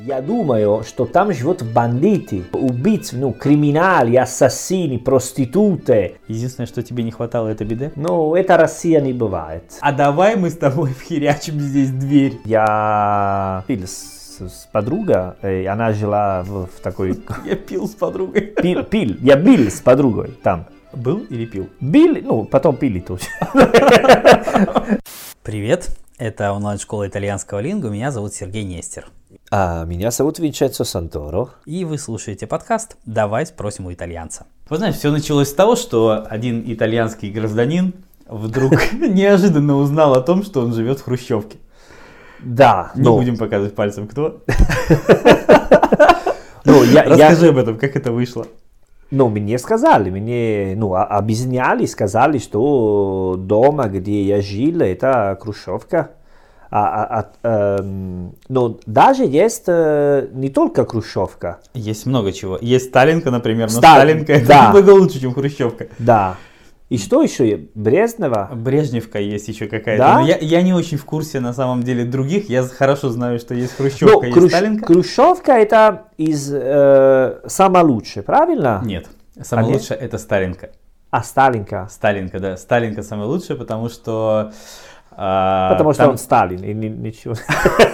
Я думаю, что там живут бандиты, убийцы, ну, криминали, ассасины, проституты. Единственное, что тебе не хватало, это беды. Ну, это Россия не бывает. А давай мы с тобой вхерячим здесь дверь. Я пил с, с подругой, и она жила в, в такой... Я пил с подругой. Пил, пил, я бил с подругой там. Был или пил? Били, ну, потом пили тоже. Привет, это онлайн-школа итальянского лингу, меня зовут Сергей Нестер. А меня зовут Винченцо Санторо. И вы слушаете подкаст «Давай спросим у итальянца». Вы знаете, все началось с того, что один итальянский гражданин вдруг неожиданно узнал о том, что он живет в Хрущевке. Да. Не ну, будем показывать пальцем, кто. ну, я, я, Расскажи об этом, как это вышло. Ну, мне сказали, мне ну, объясняли, сказали, что дома, где я жил, это Хрущевка. А, а- а, эм, но даже есть э, не только Хрущевка. Есть много чего. Есть Сталинка, например, но Сталин, Сталинка это да. намного лучше, чем Хрущевка. Да. И что еще? есть? Брезнева? Брежневка есть еще какая-то. Да? Но я, я не очень в курсе на самом деле других. Я хорошо знаю, что есть Ну, Хрущевка, есть Хрущ- Сталинка. Хрущевка это из э, самое лучшее, правильно? Нет. Самое А нет? лучшее это Сталинка. А Сталинка. Сталинка, да. Сталинка самая лучшая, потому что... а, Потому что там- он Сталин. И ни- ничего.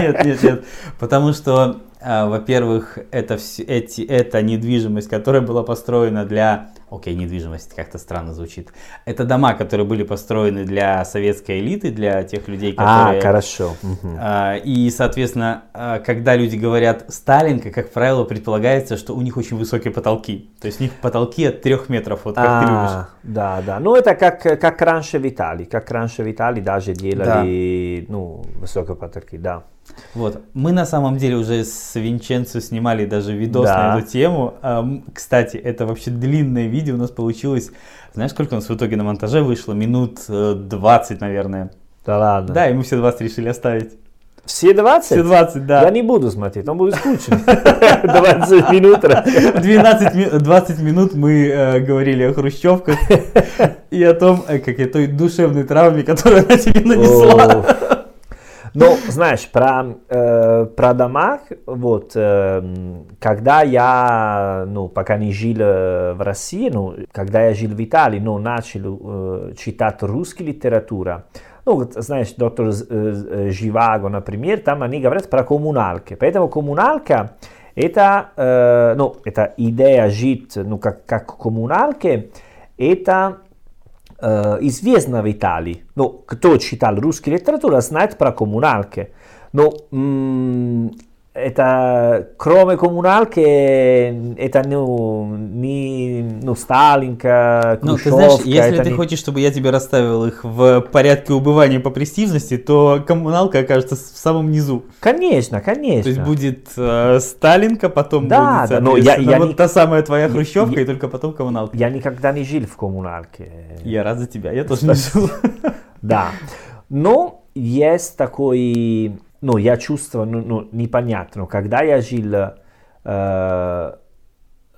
Нет, нет, нет. Потому что, во-первых, это, вс- эти, эта недвижимость, которая была построена для... Окей, недвижимость как-то странно звучит. Это дома, которые были построены для советской элиты, для тех людей, А, которые... хорошо. А, И, соответственно, а, когда люди говорят Сталинка, как правило, предполагается, что у них очень высокие потолки. То есть у них потолки от трех метров, вот как ты любишь. А, да, да. Ну, это как, как раньше в Италии. Как раньше в Италии даже делали, ну, высокие потолки, да. Вот. Мы на самом деле уже с Винченцо снимали даже видос Да. на эту тему. Ам, Кстати, это вообще длинное видео у нас получилось. Знаешь, сколько у нас в итоге на монтаже вышло? Минут э, 20, наверное. Да ладно. Да, и мы все 20 решили оставить. Все 20? Все 20, да. Я не буду смотреть, он будет скучно. 20 минут. 12, ми- 20 минут мы э, говорили о хрущевках и о том, э, как и той душевной травме, которую она тебе нанесла. Ну, знаешь, про, э, про домах, вот, эм, когда я, ну, пока не жил э, в России, ну, когда я жил в Италии, ну, начал э, читать русскую литературу, ну, знаешь, доктор э, э, Живаго, например, там они говорят про коммуналки. Поэтому коммуналка это, э, ну, это идея жить, ну, как, как коммуналки, это э, известна в Италии. Ну, кто читал русскую литературу, знает про коммуналки. Но это, кроме коммуналки, это ну, не ну, Сталинка, Ну, ты знаешь, если ты не- хочешь, чтобы я тебе расставил их в порядке убывания по престижности, то коммуналка окажется в самом низу. Конечно, конечно. То есть будет э, Сталинка, потом Да, будет, да, но я- я вот не- та самая твоя хрущевка, я- и только потом коммуналка. Я никогда не жил в коммуналке. Я рад за тебя, я тоже не жил. Да. Но есть такой, ну, я чувствую, ну, ну, непонятно, когда я жил э, в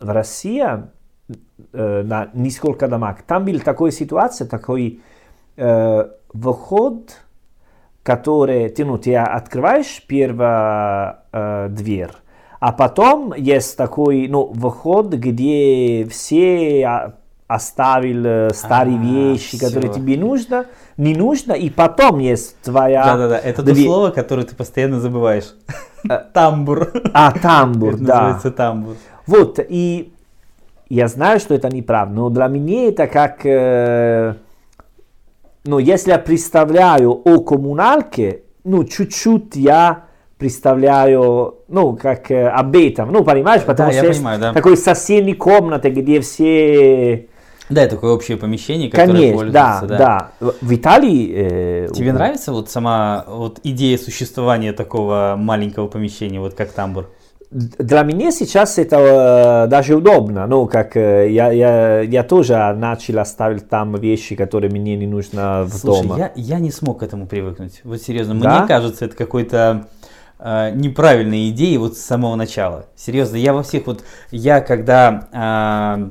России, э, на несколько домах, там была такая ситуация, такой э, выход, который, ты, ну, ты открываешь первую э, дверь, а потом есть такой, ну, выход, где все а, оставил старые А, вещи, которые всё. тебе нужно, не нужно, и потом есть твоя... Да-да-да, это то дверь. слово, которое ты постоянно забываешь. Тамбур. А, тамбур, Это да. называется тамбур. Вот, и я знаю, что это неправда, но для меня это как... э, ну, если я представляю о коммуналке, ну, чуть-чуть я представляю, ну, как э, об этом, ну, понимаешь, потому я что есть понимаю, да. такой соседней комнаты, где все... Да, такое общее помещение, которое Конечно, да, пользуется, да, В в Италии... э, Тебе у- нравится вот сама вот идея существования такого маленького помещения, вот как тамбур? Для меня сейчас это э, даже удобно, ну, как э, я, я, я тоже начал оставить там вещи, которые мне не нужно в Слушай, дома. я, я не смог к этому привыкнуть. Вот серьезно, Да? мне кажется, это какой-то э, неправильной идеей вот с самого начала. Серьезно, я во всех вот, я когда а,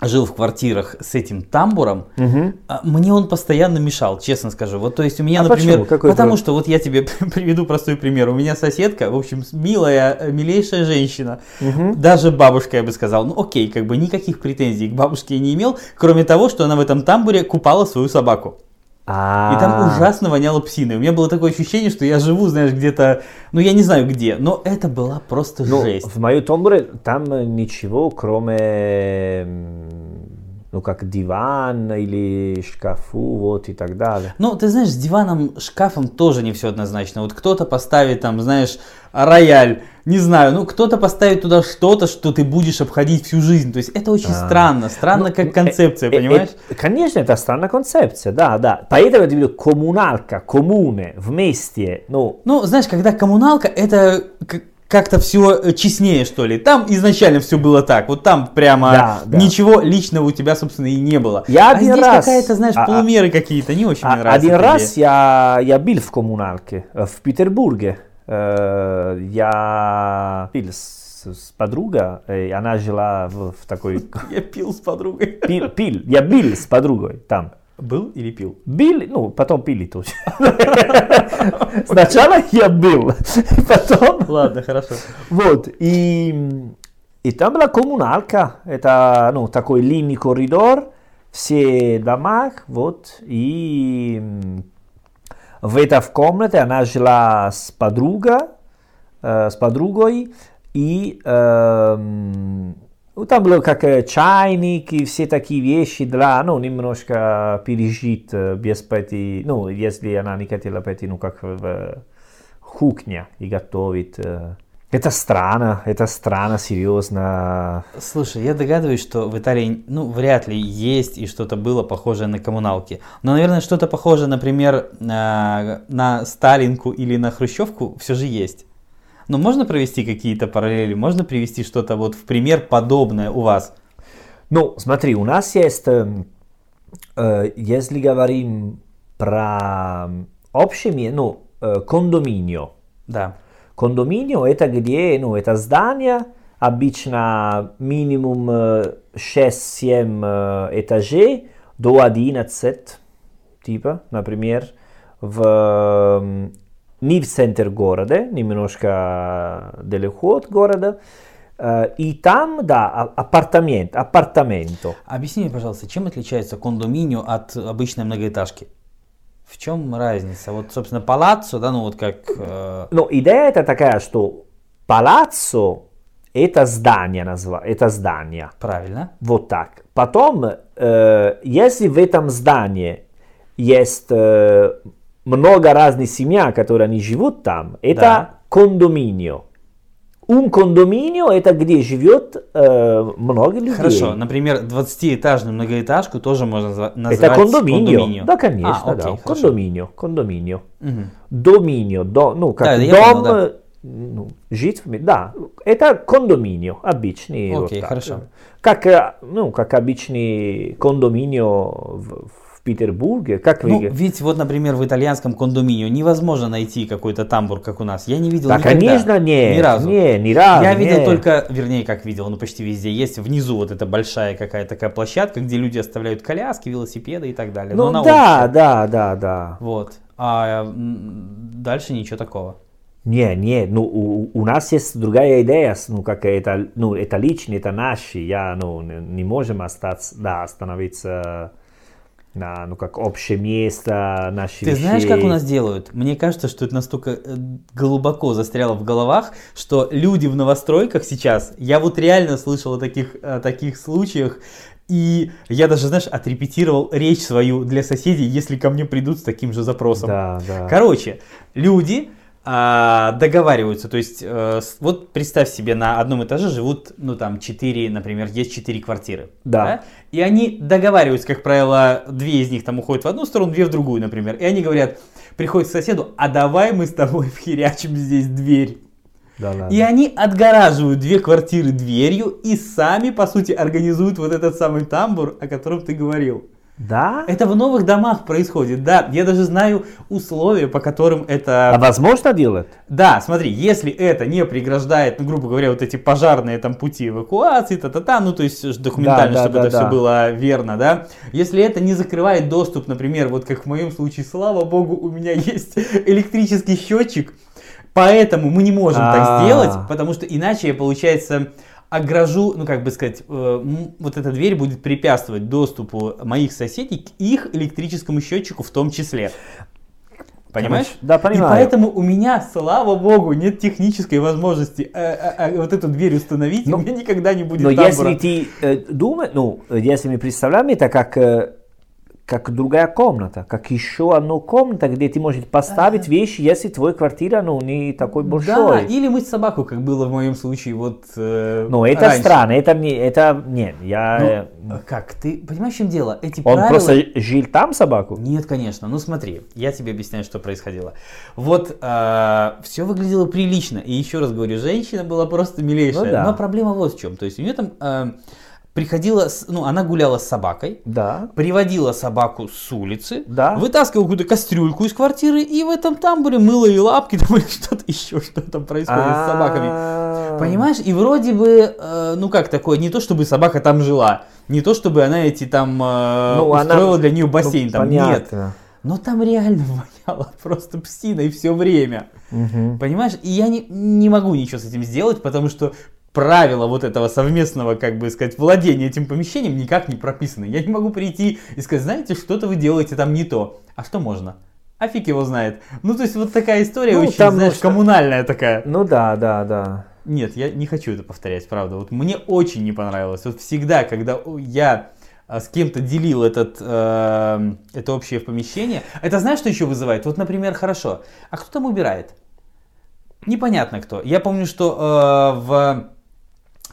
жил в квартирах с этим тамбуром, а, мне он постоянно мешал, честно скажу. Вот, то есть у меня, А например? Какой потому про- что вот я тебе приведу простой пример. У меня соседка, в общем, милая, э, милейшая женщина, Мгм. даже бабушка, я бы сказал. Ну, окей, как бы никаких претензий к бабушке я не имел, кроме того, что она в этом тамбуре купала свою собаку. А, И там ужасно воняло псиной. У меня было такое ощущение, что я живу, знаешь, где-то, ну я не знаю где, но это была просто Ну, жесть. в моем тамбуре там ничего, кроме, ну, как диван или шкафу, вот и так далее. Ну, ты знаешь, с диваном, шкафом тоже не все однозначно. Вот кто-то поставит там, знаешь, рояль, не знаю, ну кто-то поставит туда что-то, что ты будешь обходить всю жизнь. То есть это очень А. странно, странно Ну, как э, концепция, э, э, понимаешь? конечно, это странная концепция, да, да. Поэтому я говорю, коммуналка, коммуне, вместе, ну, Ну, знаешь, когда коммуналка, это как-то все честнее, что ли. Там изначально все было так. Вот там прямо Да, да. ничего личного у тебя, собственно, и не было. Я а один здесь раз- какая-то, знаешь, а- а- полумеры какие-то, не очень А- мне нравится. Один эта раз идея. я, я был в коммуналке э, в Петербурге. Э, Я пил с, с подругой, и она жила в, в такой... Я пил с подругой. Пил, пил, я бил с подругой там. Был или пил? Били, ну, потом пили тоже. Сначала я был, потом... Ладно, хорошо. Вот, и, и там была коммуналка, это, ну, такой длинный коридор, все дома, вот, и в этой комнате она жила с подругой, э, с подругой, и эм, ну, там было как э, чайник и все такие вещи для, ну, немножко пережить э, без пойти, ну, если она не хотела пойти, ну, как в кухне и готовить. э. Это странно, это странно, серьезно. Слушай, я догадываюсь, что в Италии, ну, вряд ли есть и что-то было похожее на коммуналки. Но, наверное, что-то похожее, например, на, на Сталинку или на Хрущевку все же есть. Но можно провести какие-то параллели? Можно привести что-то вот в пример подобное у вас? Ну, смотри, у нас есть, эм, э, если говорим про общее, ну, э, кондоминио. Да. Кондоминио это где, ну, это здание, обычно минимум э, 6-7 э, этажей до 11, типа, например, в, не в центр города, немножко далеко от города, Э, и там, да, а- апартамент, апартаменто. Объясни мне, пожалуйста, чем отличается кондоминио от обычной многоэтажки? В чем разница? Вот, собственно, палаццо, да, ну вот как... э, Но идея это такая, что палаццо это здание назва, это здание. правильно. Вот так. Потом, э, если в этом здании есть э, много разных семей, которые они живут там, это Да. кондоминио. Un кондоминио это где живет э, много людей. Хорошо, например, 20-этажную многоэтажку тоже можно назва- назвать Это кондоминио. кондоминио. Да, конечно, А, да. окей, хорошо. Кондоминио, кондоминио. Мгм. Доминио, до, ну, как Да, дом, понял, да. ну, жить, в да, это кондоминио, обычный. вот Окей, так. хорошо. Как, э, ну, как обычный кондоминио в, в Петербурге, как вы Ну, ведь вот, например, в итальянском кондоминио невозможно найти какой-то тамбур, как у нас. Я не видел Да, никогда. конечно, нет, Ни разу. не, ни разу, Я видел нет. только, вернее, как видел, ну почти везде есть внизу вот эта большая какая-то такая площадка, где люди оставляют коляски, велосипеды и так далее. Ну, Но она да, общая. да, да, да. Вот. А дальше ничего такого. Не, не, ну, у, у нас есть другая идея, ну, как это, ну, это лично, это наши, я, ну, не можем остаться, да, остановиться на, ну, как общее место, наши Ты знаешь, вещей. как у нас делают? Мне кажется, что это настолько э, глубоко застряло в головах, что люди в новостройках сейчас, я вот реально слышал о таких, о таких случаях, и я даже, знаешь, отрепетировал речь свою для соседей, если ко мне придут с таким же запросом. Да, да. Короче, люди а, договариваются, то есть, э, вот представь себе, на одном этаже живут, ну там, четыре, например, есть четыре квартиры. Да. И они договариваются, как правило, две из них там уходят в одну сторону, две в другую, например. И они говорят, приходят к соседу, а давай мы с тобой вхерячим здесь дверь. Да, ладно. И они отгораживают две квартиры дверью и сами, по сути, организуют вот этот самый тамбур, о котором ты говорил. Да? Это в новых домах происходит, да. Я даже знаю условия, по которым это... А возможно делать? Да, смотри, если это не преграждает, ну, грубо говоря, вот эти пожарные там пути эвакуации, та-та-та, ну, то есть документально, Да, да, чтобы да, это все да. было верно, да. Если это не закрывает доступ, например, вот как в моем случае, слава богу, у меня есть электрический счетчик, поэтому мы не можем так А. сделать, потому что иначе я, получается, огражу, ну, как бы сказать, э, вот эта дверь будет препятствовать доступу моих соседей к их электрическому счетчику в том числе. Понимаешь? Да, понимаю. И поэтому у меня, слава богу, нет технической возможности э, э, э, вот эту дверь установить, Ну, у меня никогда не будет Но тамбура. если ты э, думаешь, ну, если мы представляем это как, э, как другая комната, как еще одна комната, где ты можешь поставить вещи, если твоя квартира, ну, не такой Да, большой. или мыть собаку, как было в моем случае вот э, Ну, это раньше. странно, это не, это, нет, я... э, Ну, э, как, ты понимаешь, в чем дело? Эти он правила... просто жил там, собаку? Нет, конечно. Ну смотри, я тебе объясняю, что происходило. Вот все выглядело прилично. И еще раз говорю, женщина была просто милейшая. Ну да. Но проблема вот в чем. То есть у нее там э, приходила, ну она гуляла с собакой, Да. приводила собаку с улицы, Да. вытаскивала какую-то кастрюльку из квартиры и в этом тамбуре мыла ей лапки там, или что-то еще, что там происходит с собаками. А, Понимаешь, и вроде бы, э, ну как такое, не то чтобы собака там жила, не то чтобы она эти там э, Ну, она- устроила для нее бассейн, ну, там нет. понятно. Но там реально воняло просто псиной все время. Мгм. Понимаешь? И я не, не могу ничего с этим сделать, потому что правила вот этого совместного, как бы сказать, владения этим помещением никак не прописаны. Я не могу прийти и сказать, знаете, что-то вы делаете там не то. А что можно? А фиг его знает. Ну, то есть вот такая история Ну, очень, там, знаешь, что- коммунальная такая. Ну да, да, да. Нет, я не хочу это повторять, правда. Вот мне очень не понравилось. Вот всегда, когда я а, с кем-то делил этот, э, это общее помещение, это знаешь, что еще вызывает? Вот, например, хорошо, а кто там убирает? Непонятно кто. Я помню, что э, в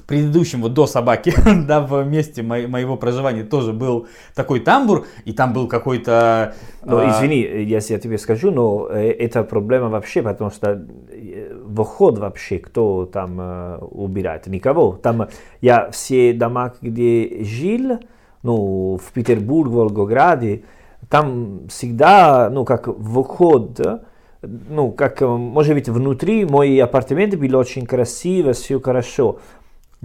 предыдущем, вот до собаки, да, в месте мо- моего проживания тоже был такой тамбур, и там был какой-то... Ну, э, извини, если я тебе скажу, но э, это проблема вообще, потому что э, вход вообще, кто там э, убирает? Никого. Там я все дома, где жил, ну, в Петербурге, Волгограде, там всегда, ну, как вход, ну, как, может быть, внутри мой апартамент был очень красиво, все хорошо.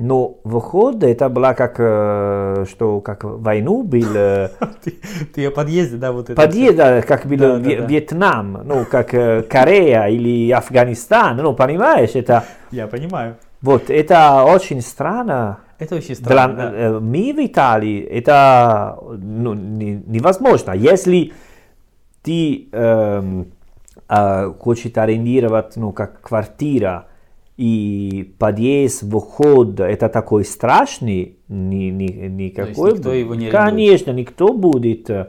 Но вход, это было как, э, что, как войну был, э, ты, ты о подъезде, да, вот это. Подъезд, да, как был Да, да, Вье- да. Вьетнам, ну, как э, Корея или Афганистан, ну, понимаешь, это, Я понимаю. вот, это очень странно. Это очень Для, странно, да. мы в Италии, это ну, не- невозможно. Если ты эм, хочешь арендировать, ну, как квартира, и подъезд, вход, это такой страшный, ни, ни- никакой. никто его не арендует? Конечно, никто будет э,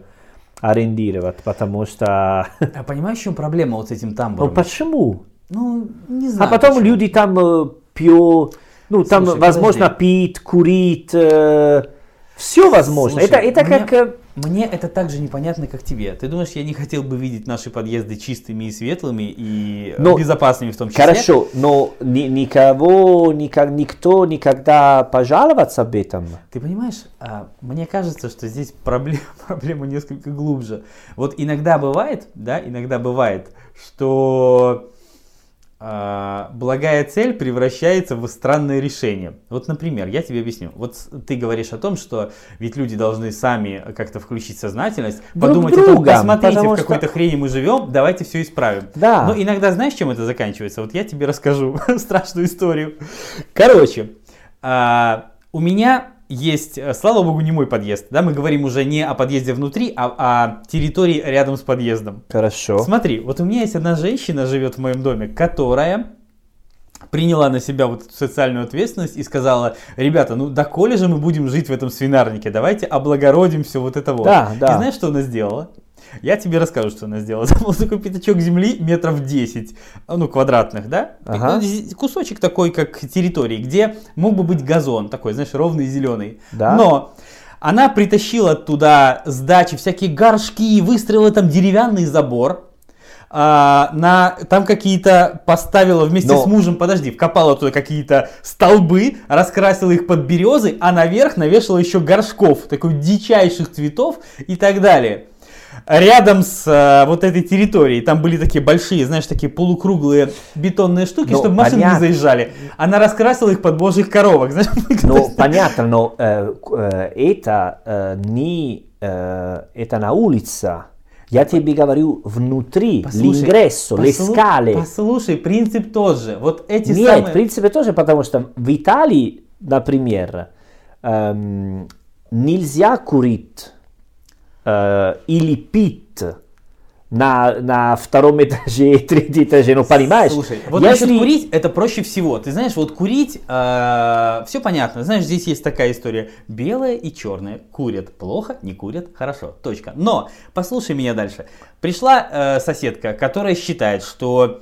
арендировать, потому что... А понимаешь, в чем проблема вот с этим Ну тамбуром? почему? Ну, не А знаю. потом почему. люди там э, пьют, ну там Слушай, возможно подожди. пить, курить, все возможно. Слушай, это это мне- как... Мне это так же непонятно, как тебе. Ты думаешь, я не хотел бы видеть наши подъезды чистыми и светлыми и э, Ну, безопасными в том числе? Хорошо, но ни- никого, никак, никто никогда пожаловаться об этом. Ты понимаешь, а, мне кажется, что здесь проблема, проблема несколько глубже. Вот иногда бывает, да, иногда бывает, что благая цель превращается в странное решение. Вот, например, я тебе объясню. Вот ты говоришь о том, что ведь люди должны сами как-то включить сознательность, Друг подумать о том, посмотрите, в какой-то что- хрени мы живем, давайте все исправим. Да. Но иногда знаешь, чем это заканчивается? Вот я тебе расскажу страшную историю. Короче, а, у меня есть, э, слава богу, не мой подъезд. Да, мы говорим уже не о подъезде внутри, а о территории рядом с подъездом. Хорошо. Смотри, вот у меня есть одна женщина, живет в моем доме, которая приняла на себя вот эту социальную ответственность и сказала, ребята, ну доколе же мы будем жить в этом свинарнике, давайте облагородим все вот это вот. Да, да. И знаешь, что она сделала? Я тебе расскажу, что она сделала. Такой пятачок земли метров 10, ну, квадратных, да? Ага. Ну, Кусочек такой, как территории, где мог бы быть газон, такой, знаешь, ровный зеленый. Да. Но она притащила туда с дачи всякие горшки, выстроила там деревянный забор, а, на, там какие-то поставила вместе Но- с мужем, подожди, вкопала туда какие-то столбы, раскрасила их под березы, а наверх навешала еще горшков, такой дичайших цветов и так далее. Рядом с а, вот этой территорией, там были такие большие, знаешь, такие полукруглые бетонные штуки, Ну, чтобы машины не понятно. заезжали. Она раскрасила их под божьих коровок, знаешь. Ну, понятно, но э, э, это э, не э, это на улице. Я тебе говорю внутри, Послушай, le послу- scale. Послушай, принцип тот же. Вот эти Нет, самые... в принципе тоже, потому что в Италии, например, эм, нельзя курить э, или пить на, на втором этаже, третьем этаже, ну понимаешь? Слушай, вот Если- насчет курить, это проще всего. Ты знаешь, вот курить, все понятно. Знаешь, здесь есть такая история. Белое и черное курят плохо, не курят хорошо. Точка. Но, послушай меня дальше. Пришла э, соседка, которая считает, что э,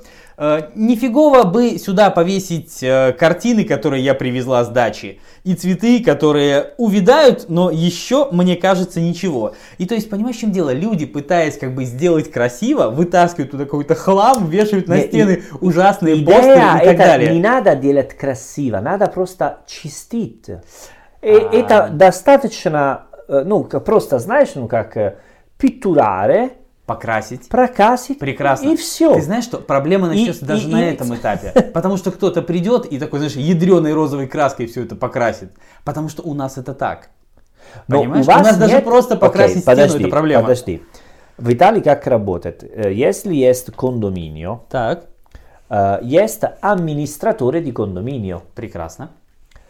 нифигово бы сюда повесить э, картины, которые я привезла с дачи, и цветы, которые увядают, но еще, мне кажется, ничего. И то есть, понимаешь, в чем дело? Люди, пытаясь как бы сделать красиво, вытаскивают туда какой-то хлам, вешают на Не, и- стены ужасные Идея постеры и так это далее. не надо делать красиво, надо просто чистить. И А. Это достаточно, э, ну, просто, знаешь, ну, как э, питтурare, Покрасить. прокрасить, Прекрасно. и все. Ты знаешь, что проблема И- начнется даже и- на и- этом этапе. Потому что кто-то придет и такой, знаешь, ядреной розовой краской все это покрасит. Потому что у нас это так. Но Понимаешь? у вас нас даже нет- просто Окей, покрасить подожди, стену это проблема. Подожди. В Италии как работает? Э, Если есть кондоминио, Так, э, есть администратор di condominio, прекрасно.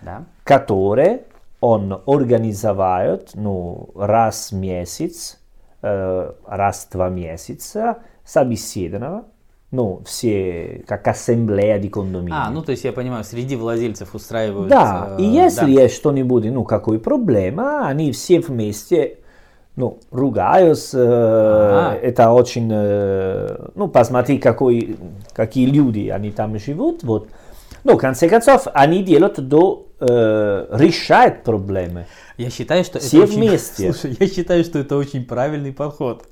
Да. который он организует ну, раз в месяц, э, раз в два месяца собеседование, ну, все, как ассамблея di condominio. А, ну то есть я понимаю, среди владельцев устраивают... Да, э, и если да. есть что-нибудь, ну, какой проблема, они все вместе, ну, ругаются, э, Ага. это очень, э, ну, посмотри, какой, какие люди они там живут, вот. Ну, в конце концов, они делают до, э, решают проблемы. Я считаю, что Все это очень... вместе. Слушай, я считаю, что это очень правильный подход.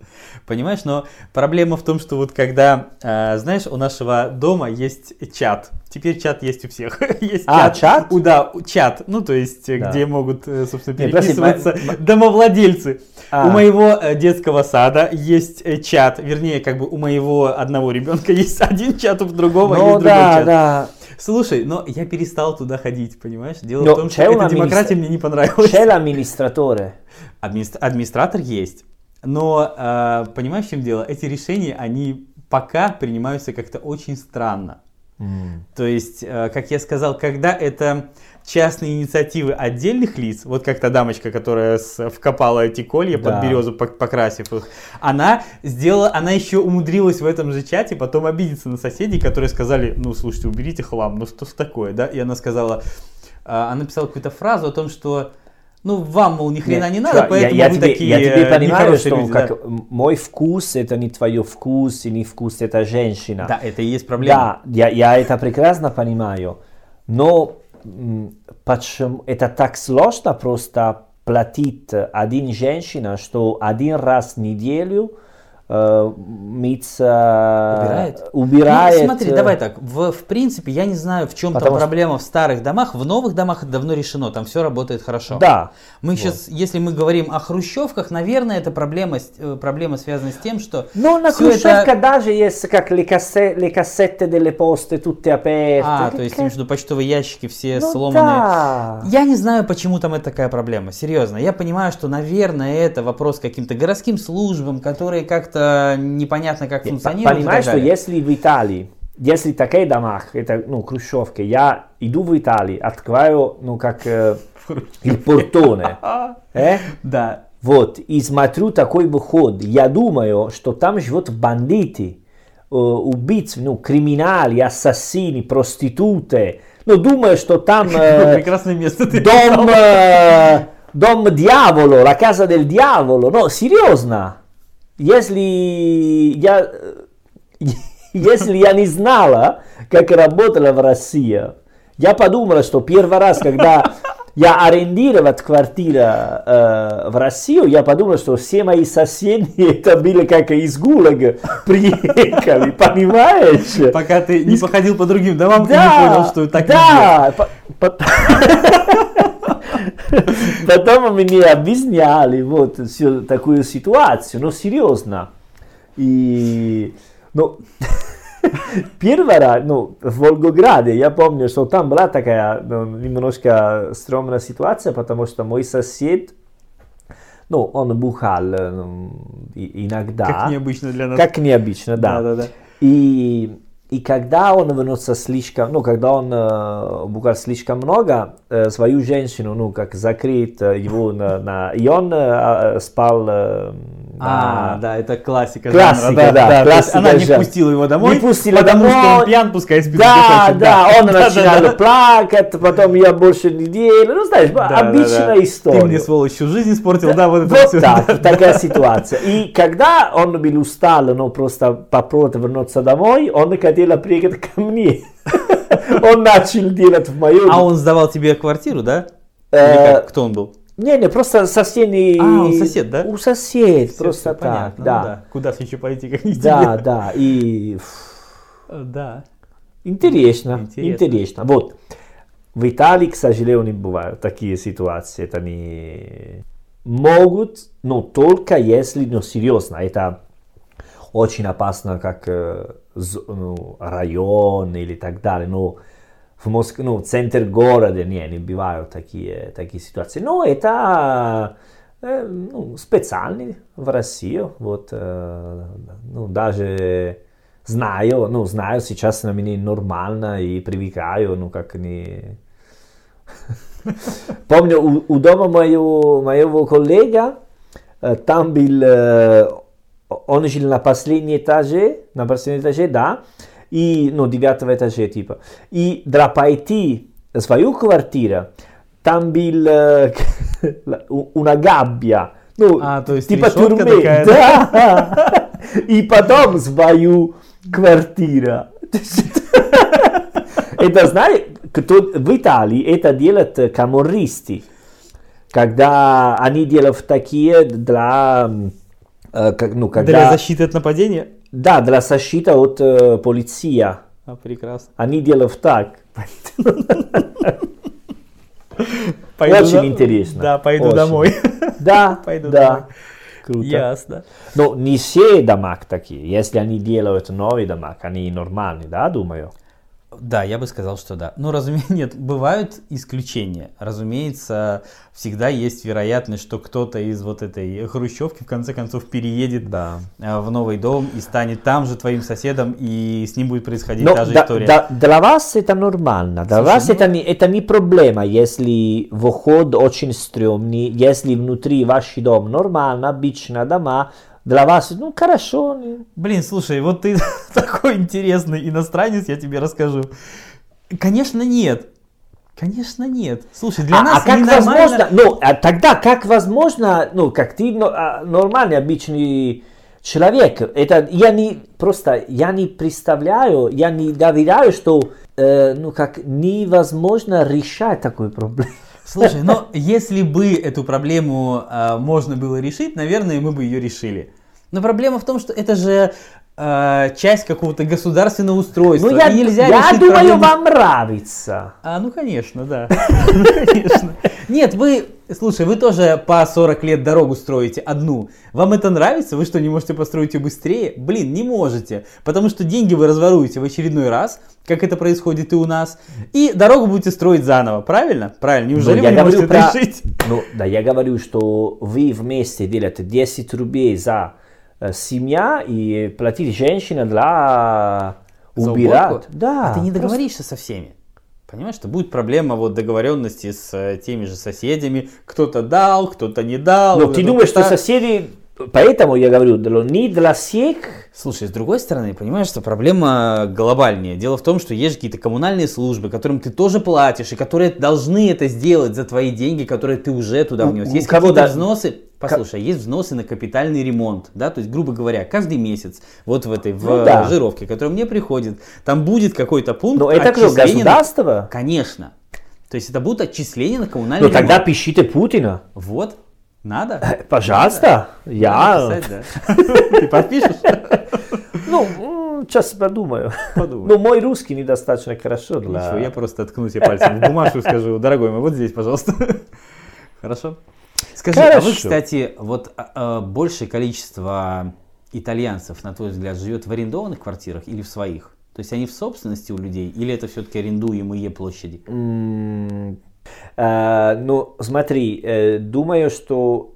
Понимаешь, но проблема в том, что вот когда, э, знаешь, у нашего дома есть чат. Теперь чат есть у всех. есть А, чат? У, да, чат. Ну, то есть, э, Да. где могут, э, собственно, переписываться ма- ма- домовладельцы. А. У моего детского сада есть чат. Вернее, как бы у моего одного ребенка есть один чат, у другого есть Ну, другой да, чат. да. Слушай, но я перестал туда ходить, понимаешь? Дело Но в том, что эта una демократия мне не понравилась. C'è l'amministratore. Администр- администратор есть, но э, понимаешь, в чем дело? Эти решения, они пока принимаются как-то очень странно. То есть, э, как я сказал, когда это частные инициативы отдельных лиц, вот как та дамочка, которая вкопала эти колья Да. под березу, пок- покрасив их, она сделала, она еще умудрилась в этом же чате потом обидеться на соседей, которые сказали, ну, слушайте, уберите хлам, ну что ж такое, да? И она сказала, э, она написала какую-то фразу о том, что ну, вам, мол, ни хрена Нет, не надо, поэтому я, я вы тебе, такие я тебе э, понимаю, что люди, как да. мой вкус это не твое вкус и не вкус это женщина. Да, это и есть проблема. Да, я, я это прекрасно понимаю, но почему это так сложно просто платить один женщина, что один раз в неделю э, мыться, Убирает? убирает, Ну, смотри, э, давай так. В, в принципе, я не знаю, в чем там Потому что- проблема в старых домах. В новых домах это давно решено, там все работает хорошо. Да. Мы Вот. сейчас, если мы говорим о хрущевках, наверное, это проблема, э, проблема связана с тем, что Но на Хрущевка это- даже есть как le cassette delle poste tutte aperte. А, то есть, между почтовые ящики все Ну сломанные. да. Я не знаю, почему там это такая проблема. Серьезно. Я понимаю, что, наверное, это вопрос каким-то городским службам, которые как-то непонятно как и Понимаешь, что если в Италии, если такие дома, это, ну, хрущевки, я иду в Италию, открываю, ну, как э, portone, э, Да. вот, и смотрю такой выход, я думаю, что там живут бандиты, э, убийцы, ну, криминали, ассасины, проституты, ну, думаю, что там э, Прекрасное место ты дом, э, дом дьявола, la casa del diavolo, no, серьезно, если я, э, если я не знала, как работала в России, я подумала, что первый раз, когда я арендировать квартиру э, в Россию, я подумал, что все мои соседи это были как из ГУЛАГа приехали, понимаешь? Пока ты не походил по другим домам, ты Да, не понял, что так да, Потом мне объясняли вот всю такую ситуацию, но серьезно. И, ну, первый раз, ну, в Волгограде, я помню, что там была такая ну, немножко стрёмная ситуация, потому что мой сосед, ну, он бухал ну, иногда. Как необычно для нас. Как необычно, да. Да, да, да. И, и когда он вернулся слишком, ну, когда он э, бухал слишком много, э, свою женщину, ну, как закрыть э, его на, на- и он э, э, спал э, А, на- да, это классика. Классика, жанра, да, то есть классика Она не жанра. пустила его домой, Не пустила потому что домой. он пьян, пускай спит Да, да, он Да, начинал да, да. плакать, потом я больше не делал, ну, знаешь, Да, да, обычная да. история. Ты мне, сволочь, всю жизнь испортил, да, вот это Вот всё. так, Да, такая ситуация. И когда он был устал, но просто попробовал вернуться домой, он хотел приехать ко мне. Он начал делать в моем... А он сдавал тебе квартиру, да? Э? Кто он был? Не, не, просто соседний... А, он сосед, да? У сосед, просто так, понятно, ну да. Куда еще пойти, как не Да, да, и... Да. Интересно, Интересно. интересно. Вот. В Италии, к сожалению, бывают такие ситуации. Это не могут, но только если, ну, серьезно, это очень опасно, как э, ну, район или так далее. Но в Москве, ну, центр города, не, не бывают такие, такие ситуации. Но это э, ну, специальный в России. Вот, э, ну, даже знаю, ну, знаю, сейчас на меня нормально и привыкаю, ну, как не... Помню, у, у дома моего, моего коллега, там был, он жил на последнем этаже, на последнем этаже, да, и, ну, девятого этажа, типа. И для пойти в свою квартиру, там был una gabbia, ну, А, то есть типа тюрьмы, такая, да. И потом свою квартиру. Это, знаешь, кто в Италии это делают каморристы, когда они делают такие для, как, ну, когда, Для защиты от нападения? да, для защиты от э, полиции. А, прекрасно. Они делают так. Пойду Очень до- интересно. Да, пойду Очень. домой. Да, Пойду да. домой. Круто. Ясно. Но не все дома такие. Если они делают новый дома, они нормальные, да, думаю? Да, я бы сказал, что да. Ну, разумеется, нет, бывают исключения. Разумеется, всегда есть вероятность, что кто-то из вот этой хрущевки в конце концов переедет Да. э, в новый дом и станет там же твоим соседом, и с ним будет происходить Но та же да- история. да- для вас это нормально. Для Слушай, вас ну- это, не, это не проблема, если вход очень стрёмный, если внутри ваш дом нормально, обычно дома, для вас, ну, хорошо. не- Блин, слушай, вот ты такой интересный иностранец, я тебе расскажу. Конечно, нет. Конечно, нет. Слушай, для а, нас а как ненормально- возможно, ну, а тогда как возможно, ну, как ты но- а, нормальный, обычный человек, это я не, просто, я не представляю, я не доверяю, что, э, ну, как невозможно решать такую проблему. Слушай, но если бы эту проблему а, можно было решить, наверное, мы бы ее решили. Но проблема в том, что это же а, часть какого-то государственного устройства. Ну, я, и нельзя я думаю, проблему- вам нравится. А, ну конечно, да. Конечно. Нет, вы, слушай, вы тоже по 40 лет дорогу строите одну. Вам это нравится? Вы что, не можете построить ее быстрее? Блин, не можете. Потому что деньги вы разворуете в очередной раз, как это происходит и у нас. И дорогу будете строить заново, правильно? Правильно. Неужели Ну, вы я не можете про- решить? Ну, да, я говорю, что вы вместе делаете 10 рублей за э, семья и платите женщине для убирать. Да. А ты не просто- договоришься со всеми. Понимаешь, что будет проблема вот договоренности с э, теми же соседями. Кто-то дал, кто-то не дал. Но вот ты думаешь, что соседи... Поэтому я говорю, не для всех. Слушай, с другой стороны, понимаешь, что проблема глобальнее. Дело в том, что есть какие-то коммунальные службы, которым ты тоже платишь, и которые должны это сделать за твои деньги, которые ты уже туда внес. Есть какие-то взносы. Послушай, есть взносы на капитальный ремонт, да, то есть, грубо говоря, каждый месяц вот в этой в Ну да. жировке, которая мне приходит, там будет какой-то пункт Но это кто, отчисления на- государство? Конечно. То есть это будут отчисления на коммунальные Ну тогда пишите Путина. Вот, надо. Пожалуйста, я... Надо. Ты подпишешь? Ну, сейчас подумаю. Подумай. Ну, мой русский недостаточно хорошо для... Ничего, я просто ткну тебе пальцем в бумажку и скажу, дорогой мой, вот здесь, пожалуйста. Хорошо? Скажи, а вы, кстати, вот а, а, большее количество итальянцев, на твой взгляд, живет в арендованных квартирах или в своих? То есть они в собственности у людей, или это все-таки арендуемые площади? Э, Ну, смотри, э, думаю, что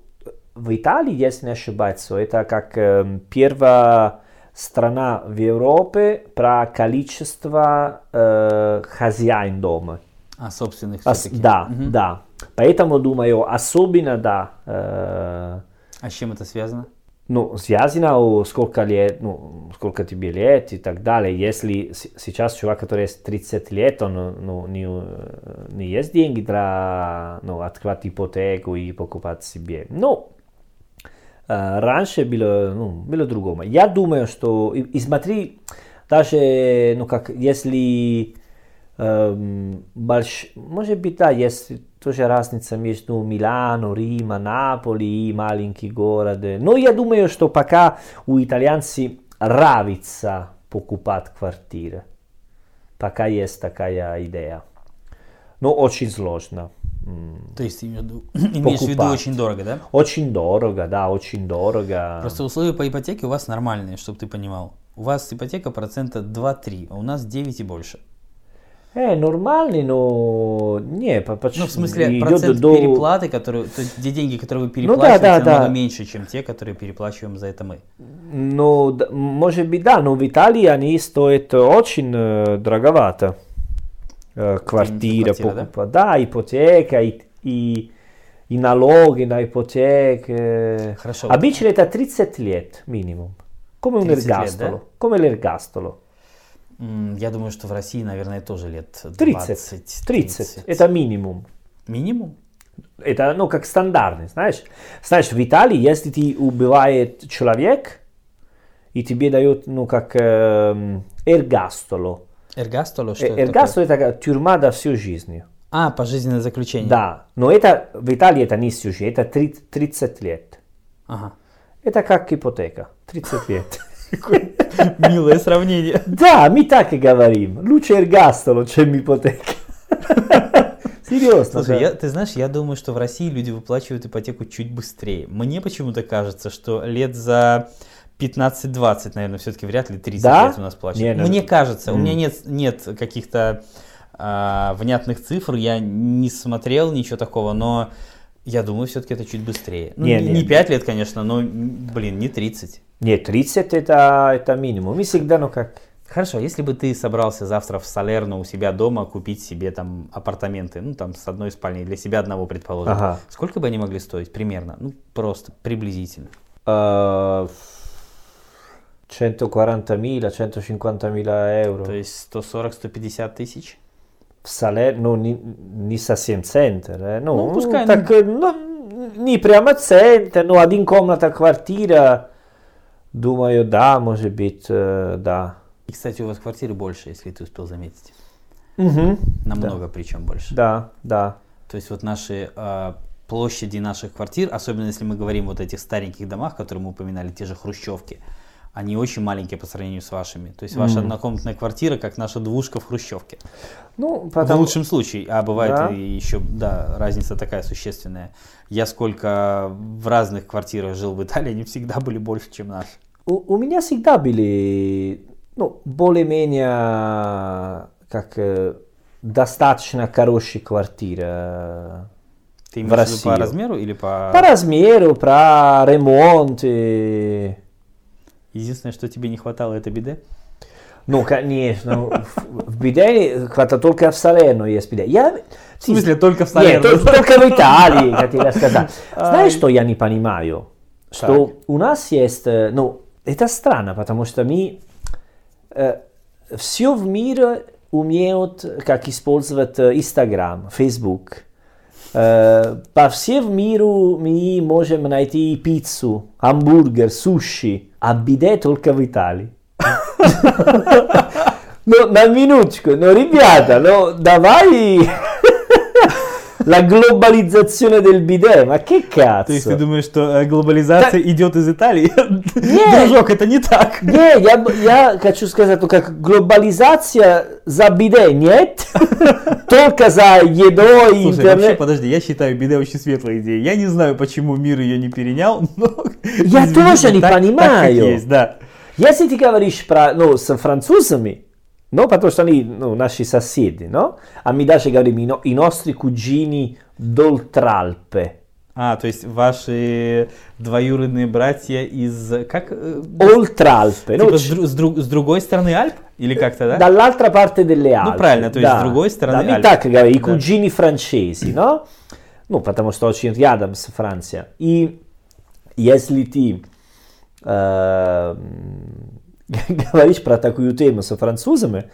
в Италии, если не ошибаться, это как э, первая страна в Европе про количество э, хозяин дома. А собственных все-таки? Да, да. Поэтому думаю, особенно да. э, А с чем это связано? Ну, связано о сколько лет, ну, сколько тебе лет и так далее. Если сейчас чувак, который есть 30 лет, он ну, не, э, не есть деньги для ну, открывать ипотеку и покупать себе. Ну, э, раньше было, ну, было другому. Я думаю, что, и, и смотри, даже, ну, как, если эм, больш... может быть, да, есть тоже разница между Милано, Рима, Наполи и маленький город. Но я думаю, что пока у итальянцев нравится покупать квартиры. Пока есть такая идея. Но очень сложно. То есть ты имеешь в виду- очень дорого, да? Очень дорого, да, очень дорого. Просто условия по ипотеке у вас нормальные, чтобы ты понимал. У вас ипотека процента 2-3, а у нас 9 и больше. Э, нормальный, но не, по- почему? Ну, в смысле, идет процент до- переплаты, которые, то есть те деньги, которые вы да, переплачиваете, да, намного да. меньше, чем те, которые переплачиваем за это мы. Ну, д- может быть, да, но в Италии они стоят очень э, дороговато. Э, квартира, квартира, да? покупать. Да? ипотека и, и, и налоги на ипотеке. Хорошо. Обычно это 30 лет минимум. Come un 30 лет, ergastolo. да? Come l'ergastolo. Я думаю, что в России, наверное, тоже лет 30. 20, 30. Это минимум. Минимум? Это, ну, как стандартный, знаешь. Знаешь, в Италии, если ты убивает человек, и тебе дают, ну, как эм, эргастоло. Эргастоло, что Э, это Эргастоло это как тюрьма до всю жизнь. А, пожизненное заключение. Да, но это в Италии это не всю жизнь, это три- 30 лет. Ага. Это как ипотека, 30 лет. Милое сравнение. Да, мы так и говорим. Лучше эргастоло, чем ипотека. Серьезно. Слушай, да. я, ты знаешь, я думаю, что в России люди выплачивают ипотеку чуть быстрее. Мне почему-то кажется, что лет за 15-20, наверное, все-таки вряд ли 30 Да? лет у нас плачут. Не, ну- Мне кажется, у меня нет, нет каких-то а, внятных цифр, я не смотрел ничего такого, но я думаю, все-таки это чуть быстрее. Ну, Не, не, не. не 5 лет, конечно, но, блин, не 30. Нет, 30 это, это минимум. Мы всегда, ну как, Хорошо, если бы ты собрался завтра в Салерно у себя дома купить себе там апартаменты, ну там с одной спальней, для себя одного, предположим, Ага. сколько бы они могли стоить примерно? Ну, просто приблизительно. eh, 140.000, 150.000 euro. То есть 140-150 тысяч? в Салерно, ну, не, не совсем центр. э. Ну, Ну, пускай, так, э, ну, не прямо центр, но один комната квартира, думаю, да, может быть, э, да. И, кстати, у вас квартиры больше, если ты успел заметить. Мгм. Намного причем больше. Да, да. То есть вот наши а, площади наших квартир, особенно если мы говорим вот о этих стареньких домах, которые мы упоминали, те же хрущевки, они очень маленькие по сравнению с вашими. То есть ваша Мгм. однокомнатная квартира, как наша двушка в хрущевке. Ну, В потому... лучшем случае, а бывает Да. еще, да, разница такая существенная. Я сколько в разных квартирах жил в Италии, они всегда были больше, чем наши. У, у меня всегда были, ну, более-менее, как, э, достаточно хорошие квартиры. Ты В имеешь в виду по размеру или по... По размеру, про ремонт. и- Единственное, что тебе не хватало, это биде? Ну, конечно, в, биде хватает только в Салерно есть биде. Я, В смысле, только в Нет, Салерно? тол- только в Италии, хотел сказать. Знаешь, что я не понимаю? Что у нас есть, э, ну, это странно, потому что мы все в мире умеют, как использовать э, Instagram, Facebook. Э, По всему миру мы можем найти пиццу, хамбургер, суши, а биде только в Италии. Ну, на минуточку, ну, ребята, ну, давай... La globalizzazione del bidet, ma che cazzo? То есть ты думаешь, что глобализация идет из Италии? Нет. Дружок, это не так. Не, я, я хочу сказать, как глобализация за биде нет, только за едой и Слушай, вообще, интернет. подожди, я считаю биде очень светлой идеей. Я не знаю, почему мир ее не перенял, но... Я тоже не так- так, понимаю. есть, да. Если ты говоришь про, ну, с французами, ну, потому что они, ну, наши соседи, no? А мы даже говорим, и, но- и nostri cugini d'Oltralpe. А, то есть ваши двоюродные братья из... Как? э, Oltralpe, ну, типа с, ч- дру- с друг- с другой стороны Альп? Или как-то, да? dall'altra parte delle Alpi. правильно, то есть с другой стороны Да, Альп. так говорим, и Да. куджини франчези, no? Ну, потому что очень рядом с Францией. И если ты э, говоришь про такую тему с французами,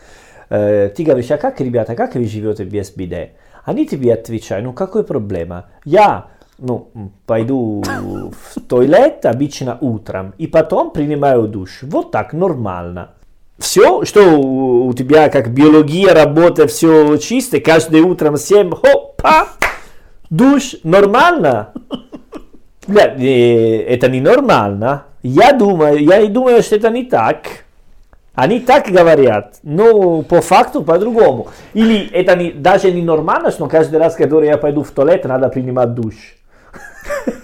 э, ты говоришь, а как, ребята, как вы живете без биде? Они тебе отвечают, ну какой проблема? Я ну, пойду в туалет обычно утром и потом принимаю душ. Вот так, нормально. Все, что у тебя как биология работает, все чисто, каждое утром 7, хопа, душ, нормально? Бля, это не нормально. Я думаю, я и думаю, что это не так. Они так говорят, но по факту по-другому. Или это не, даже не нормально, что каждый раз, когда я пойду в туалет, надо принимать душ.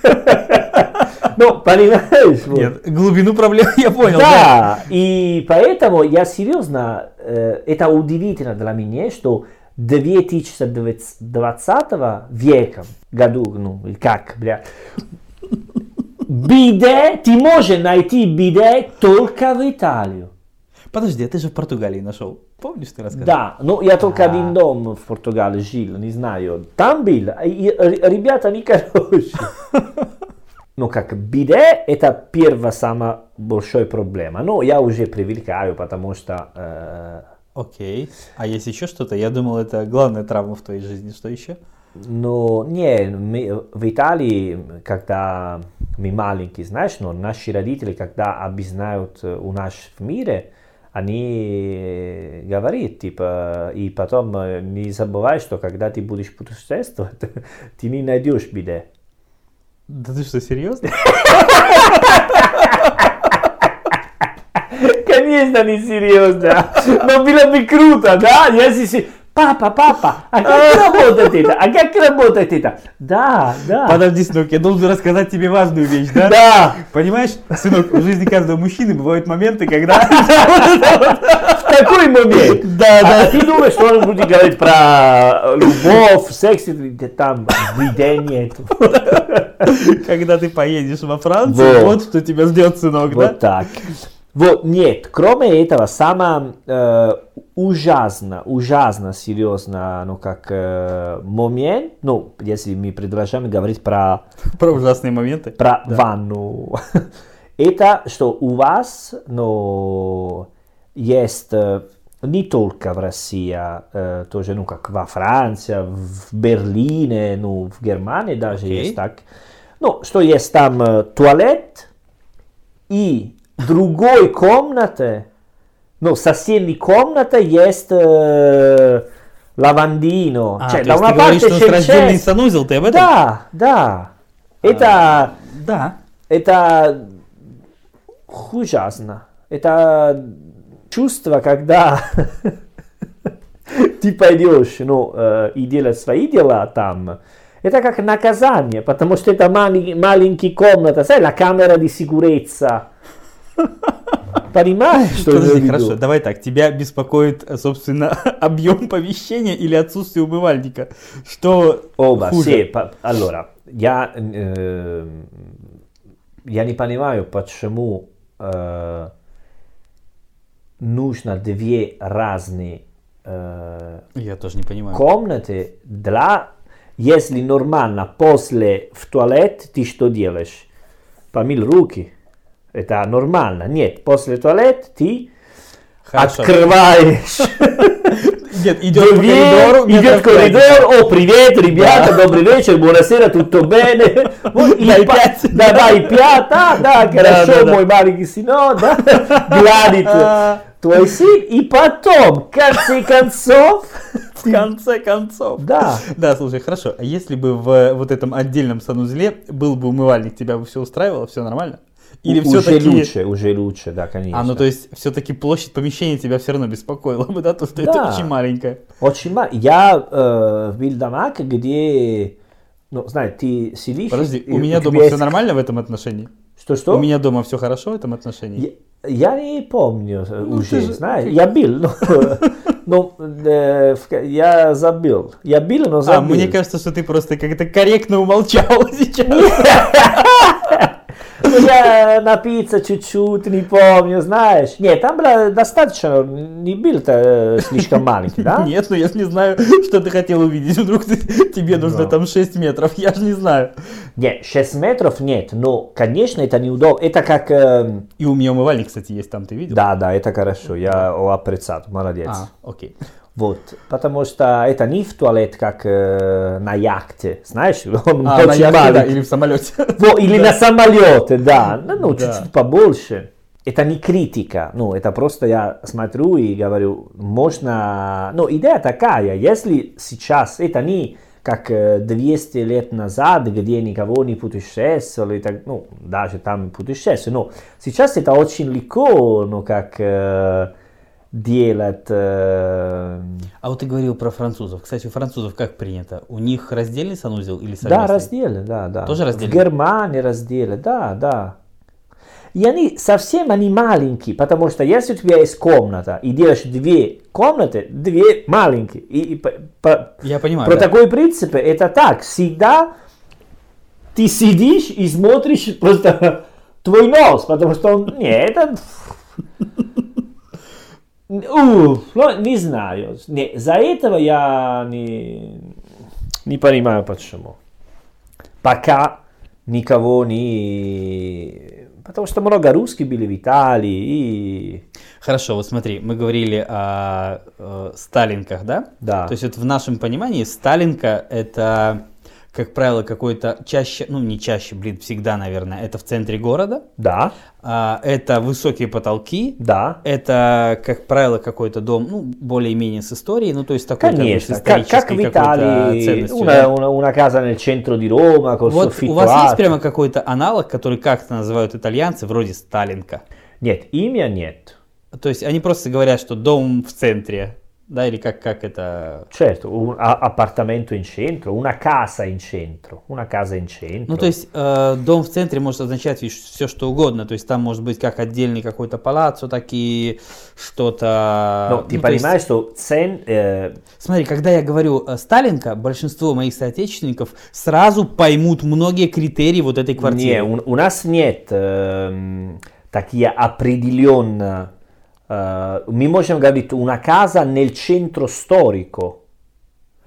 Ну, понимаешь? Нет, глубину проблем я понял. Да, и поэтому я серьезно, э, это удивительно для меня, что 2020 века году, ну, как, бля, биде, ты можешь найти биде только в Италию. Подожди, а ты же в Португалии нашел. Помнишь, ты рассказал? Да, но я только А. один дом в Португалии жил, не знаю. Там был, и, ребята не хорошие. Ну как, биде это первая самая большая проблема. Но я уже привыкаю, потому что... э, Окей. А есть еще что-то? Я думал, это главная травма в твоей жизни. Что еще? Но не, мы в Италии, когда мы маленькие, знаешь, но наши родители, когда объясняют э, у нас в мире, они говорят, типа, и потом не забывай, что когда ты будешь путешествовать, ты не найдешь биде. Да ты что, серьезно? Конечно, не серьезно. Но было бы круто, да? Если Папа, папа, а как работает это? А как работает это? Да, да. Подожди, сынок, я должен рассказать тебе важную вещь, да? Да, Понимаешь, сынок, в жизни каждого мужчины бывают моменты, когда... в такой момент. Да, А ты думаешь, что он будет говорить про любовь, секс, там биде нет. Когда ты поедешь во Францию, вот что тебя ждет, сынок, да? Вот так. Вот, нет, кроме этого, самое э, ужасно, ужасно серьезно, ну, как э, момент, ну, если мы продолжаем говорить про, Про ужасные моменты. про ванну, это, что у вас, ну, есть э, не только в России, э, тоже, ну, как во Франции, в Берлине, ну, в Германии даже Окей. есть так, ну, что есть там э, туалет и другой комнате, ну, соседней комнате есть э, лавандино. А, Cioè, то есть ты говоришь, что il раздельный санузел, ты об этом? Да, да. Это, Да. это ужасно. Это чувство, когда ты пойдешь ну, э, и делать свои дела там. Это как наказание, потому что это мали- маленькая комната, sai, la камера di sicurezza. Понимаешь, что я Подожди, виду? хорошо, давай так. Тебя беспокоит, собственно, объем помещения или отсутствие умывальника? Что Оба, хуже? pa- allora, я, э, я не понимаю, почему э, нужно две разные э, Я тоже не понимаю. комнаты для, если нормально после в туалет, ты что делаешь? Помыл руки. Это нормально. Нет, после туалет ты Хорошо. открываешь Нет, идет по коридору, идет коридор, о, привет, ребята, Да. добрый вечер, buonasera, tutto bene. И Да, пять. Да, да, и пять, да, да, хорошо, да, да. мой маленький сынок, да, гладит А. твой сын, и потом, в конце концов, В конце концов. да, Да, слушай, хорошо. А если бы в вот этом отдельном санузле был бы умывальник, тебя бы все устраивало, все нормально? Или уже все-таки... лучше, уже лучше, да, конечно. А, ну то есть все-таки площадь помещения тебя все равно беспокоила бы, да, то, что это Да. очень маленькое. Очень мало. Я э, в Бильдамак, где, ну, знаешь, ты сидишь... Подожди, и у меня дома все есть- нормально в этом отношении? Что-что? У меня дома все хорошо в этом отношении? Я, я не помню э, Ну, уже, же- знаешь, я был, но, но, э, я забыл. Я был, но А, забыл. мне кажется, что ты просто как-то корректно умолчал сейчас. Я напиться чуть-чуть, не помню, знаешь. Нет, там было достаточно, не был-то э, слишком маленький, да? Нет, ну я же не знаю, что ты хотел увидеть. Вдруг ты- тебе нужно Да. там 6 метров, я же не знаю. Нет, 6 метров нет, но, конечно, это неудобно. Это как... эм, И у меня умывальник, кстати, есть там, ты видел? Да, да, это хорошо, я опрецат, молодец. А, окей. Вот, потому что это не в туалет, как э, на яхте, знаешь, он А, очень на яхте, да, или в самолете. Во, или на самолете, да, ну, ну, Да. чуть-чуть побольше. Это не критика, ну, это просто я смотрю и говорю, можно, ну, идея такая, если сейчас это не как э, 200 лет назад, где никого не путешествовал, и так, ну, даже там путешествовали, но сейчас это очень легко, ну, как э, делать, э, А вот ты говорил про французов. Кстати, у французов как принято? У них раздельный санузел или совместный? Да, разделы, да, да. Тоже разделы? В Германии разделы, да, да. И они совсем они маленькие, потому что если у тебя есть комната и делаешь две комнаты, две маленькие. И, и по- Я понимаю, про да. такой принцип это так. Всегда ты сидишь и смотришь просто твой нос, потому что он... Нет, это... Уф, ну, не знаю. Не, за этого я не, не понимаю почему. Пока никого не... Потому что много русских были в Италии и... Хорошо, вот смотри, мы говорили о, э, сталинках, да? Да. То есть вот в нашем понимании сталинка это, как правило, какой-то чаще, ну не чаще, блин, всегда, наверное, это в центре города. Да, А, это высокие потолки. да. Это, как правило, какой-то дом, ну, более-менее с историей, ну, то есть такой Конечно, как, как в Италии, una, una, una casa nel centro di Roma col Вот у вас есть прямо какой-то аналог, который как-то называют итальянцы, вроде Сталинка? Нет, имя нет. То есть они просто говорят, что дом в центре, как это... Certo, un a- appartamento in centro, una casa in centro, una casa in centro. Ну, то есть э, дом в центре может означать все, что угодно. То есть там может быть как отдельный какой-то палаццо, так и что-то... Но ты ну, то есть- понимаешь, что цен, э, Смотри, когда я говорю э, Сталинка, большинство моих соотечественников сразу поймут многие критерии вот этой не, квартиры. у, у нас нет эм, такие определенно. Э, мы можем говорить una casa nel centro storico.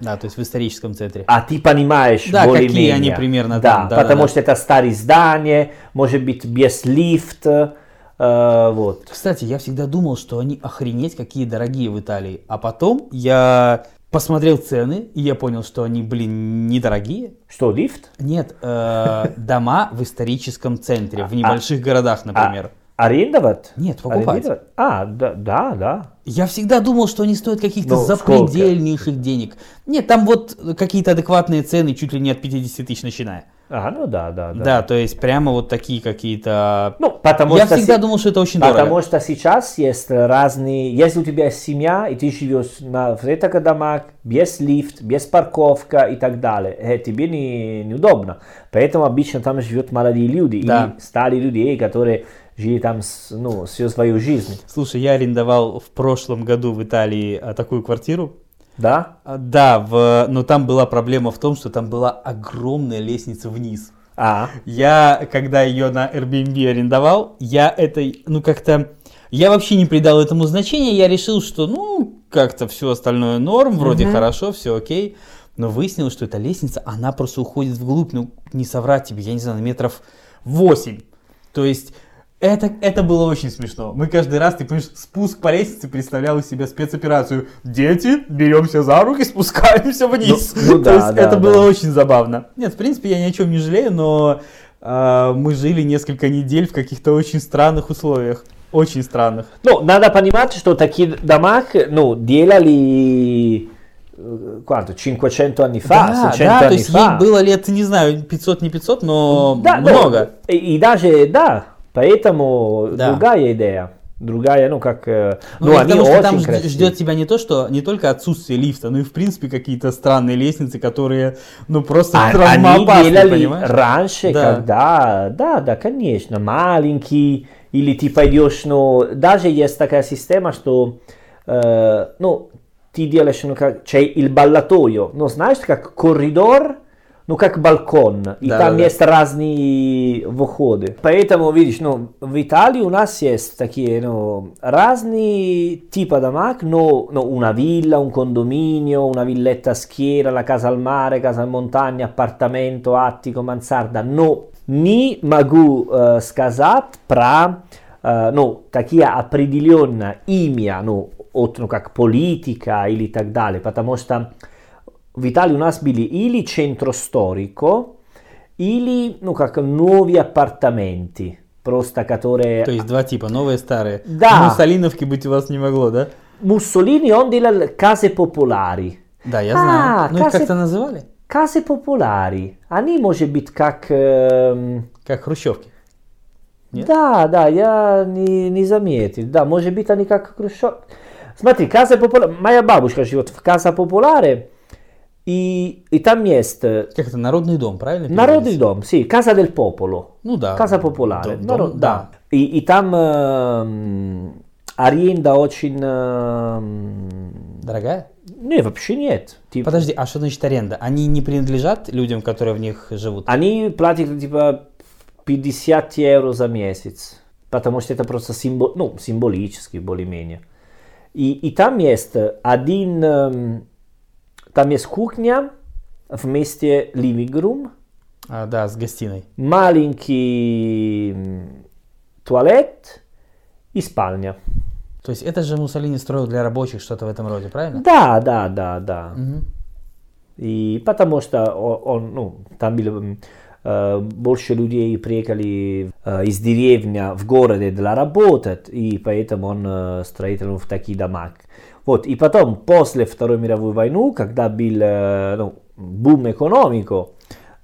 Да, то есть в историческом центре. А ты понимаешь Да, какие более-менее. они примерно да, там, да, потому да, да. что это старые здания, может быть без лифта, э, вот. Кстати, я всегда думал, что они охренеть какие дорогие в Италии. А потом я посмотрел цены, и я понял, что они, блин, недорогие. Что, лифт? Нет, э, дома в историческом центре, в небольших городах, например. Арендовать? Нет, покупать. Арендировать? А, да, да, да. Я всегда думал, что они стоят каких-то Ну, запредельнейших денег. Нет, там вот какие-то адекватные цены, чуть ли не от 50 тысяч начиная. А, ну да, да, да. Да, то есть прямо вот такие какие-то... Ну, потому Я что всегда се- думал, что это очень Потому дорого. что сейчас есть разные... Если у тебя семья, и ты живешь на, в этих домах, без лифт, без парковка и так далее, э, тебе не, неудобно. Поэтому обычно там живут молодые люди Да. и старые люди, которые жили там с- ну, всю свою жизнь. Слушай, я арендовал в прошлом году в Италии а, такую квартиру. Да? А, Да, в... но там была проблема в том, что там была огромная лестница вниз. А, Я, когда ее на Airbnb арендовал, я этой, ну как-то, я вообще не придал этому значения, я решил, что, ну, как-то все остальное норм, вроде хорошо, все окей. Но выяснилось, что эта лестница, она просто уходит вглубь, ну, не соврать тебе, я не знаю, на метров 8. То есть Это, это было очень смешно. Мы каждый раз, ты понимаешь, спуск по лестнице представлял из себя спецоперацию. Дети, беремся за руки, спускаемся вниз. Ну, ну То да, есть да, это да. было очень забавно. Нет, в принципе, я ни о чем не жалею, но а, мы жили несколько недель в каких-то очень странных условиях. Очень странных. Ну, надо понимать, что такие дома, ну, делали э, quanto, 500 anni fa, да, 600 да, то есть fa. ей было лет, не знаю, 500, не 500, но Да, ну, много. и, и даже, да, поэтому Да. другая идея. Другая, ну, как, э, ну, Ну, они потому что очень там красивые. ждет тебя не то, что не только отсутствие лифта, но и в принципе какие-то странные лестницы, которые, ну просто А- Они делали понимаешь? раньше, Да. когда, да, да, конечно, маленький, или ты пойдешь, ну, даже есть такая система, что, э, ну, ты делаешь, ну, как, c'è il ballatoio, ну, знаешь, как коридор, ну, как балкон, и Да, там да, да. есть разные выходы. Поэтому, видишь, ну, в Италии у нас есть такие, ну, разные типы домов, но, ну, una villa, un condominio, una villetta a schiera, la casa al mare, casa in montagna, appartamento, attico, mansarda, но не могу э, сказать про, э, ну, такие определенные имя, ну, от, ну, как политика или так далее, потому что в Италии у нас были или centro storico, или, ну, как новые апартаменты, просто которые... То есть два типа, новые и старые. Да. Муссолиновки быть у вас не могло, да? Mussolini он делал case popolari. Да, я А, знаю. Ну их кассы- как-то называли? Case popolari. Они, может быть, как... эм, Как хрущевки. Нет? Да, да, я не, не заметил. Да, может быть, они как Хрущев. Смотри, Casa Popolare, моя бабушка живет в Casa Popolare, и, там есть Как это, народный дом, правильно? народный дом, sì, Casa del Popolo. Ну да. Casa Popolare. Дом- Народ- дом, да. И, и там эм, аренда очень... эм, Дорогая? не, вообще нет. Типа, Подожди, а что значит аренда? Они не принадлежат людям, которые в них живут? Они платят типа 50 евро за месяц, потому что это просто символ, ну, символически более-менее. И, и там есть один, эм, там есть кухня вместе living room, А, да, с гостиной. маленький туалет и спальня. То есть это же Муссолини строил для рабочих что-то в этом роде, правильно? Да, да, да, да. Мгм. И потому что о- он, ну, там было э, больше людей приехали э, из деревни в городе для работать, и поэтому он э, строитель в такие дома. Вот, и потом, после Второй мировой войны, когда был э, ну, бум экономико,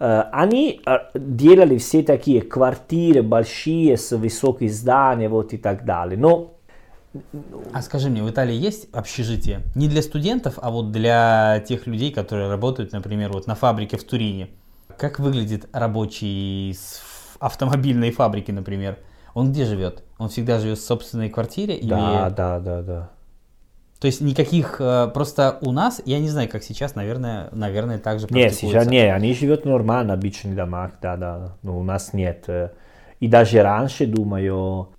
э, они э, делали все такие квартиры большие с высокими зданиями вот и так далее. Но А скажи мне, в Италии есть общежитие? Не для студентов, а вот для тех людей, которые работают, например, вот на фабрике в Турине. Как выглядит рабочий с автомобильной фабрики, например? Он где живет? Он всегда живет в собственной квартире? Или... да, да, да, да. То есть никаких, э, просто у нас, я не знаю, как сейчас, наверное, наверное, так же Не, практикуется. сейчас не, они живут нормально, обычный домах, да, да, но у нас нет. э, И даже раньше, думаю,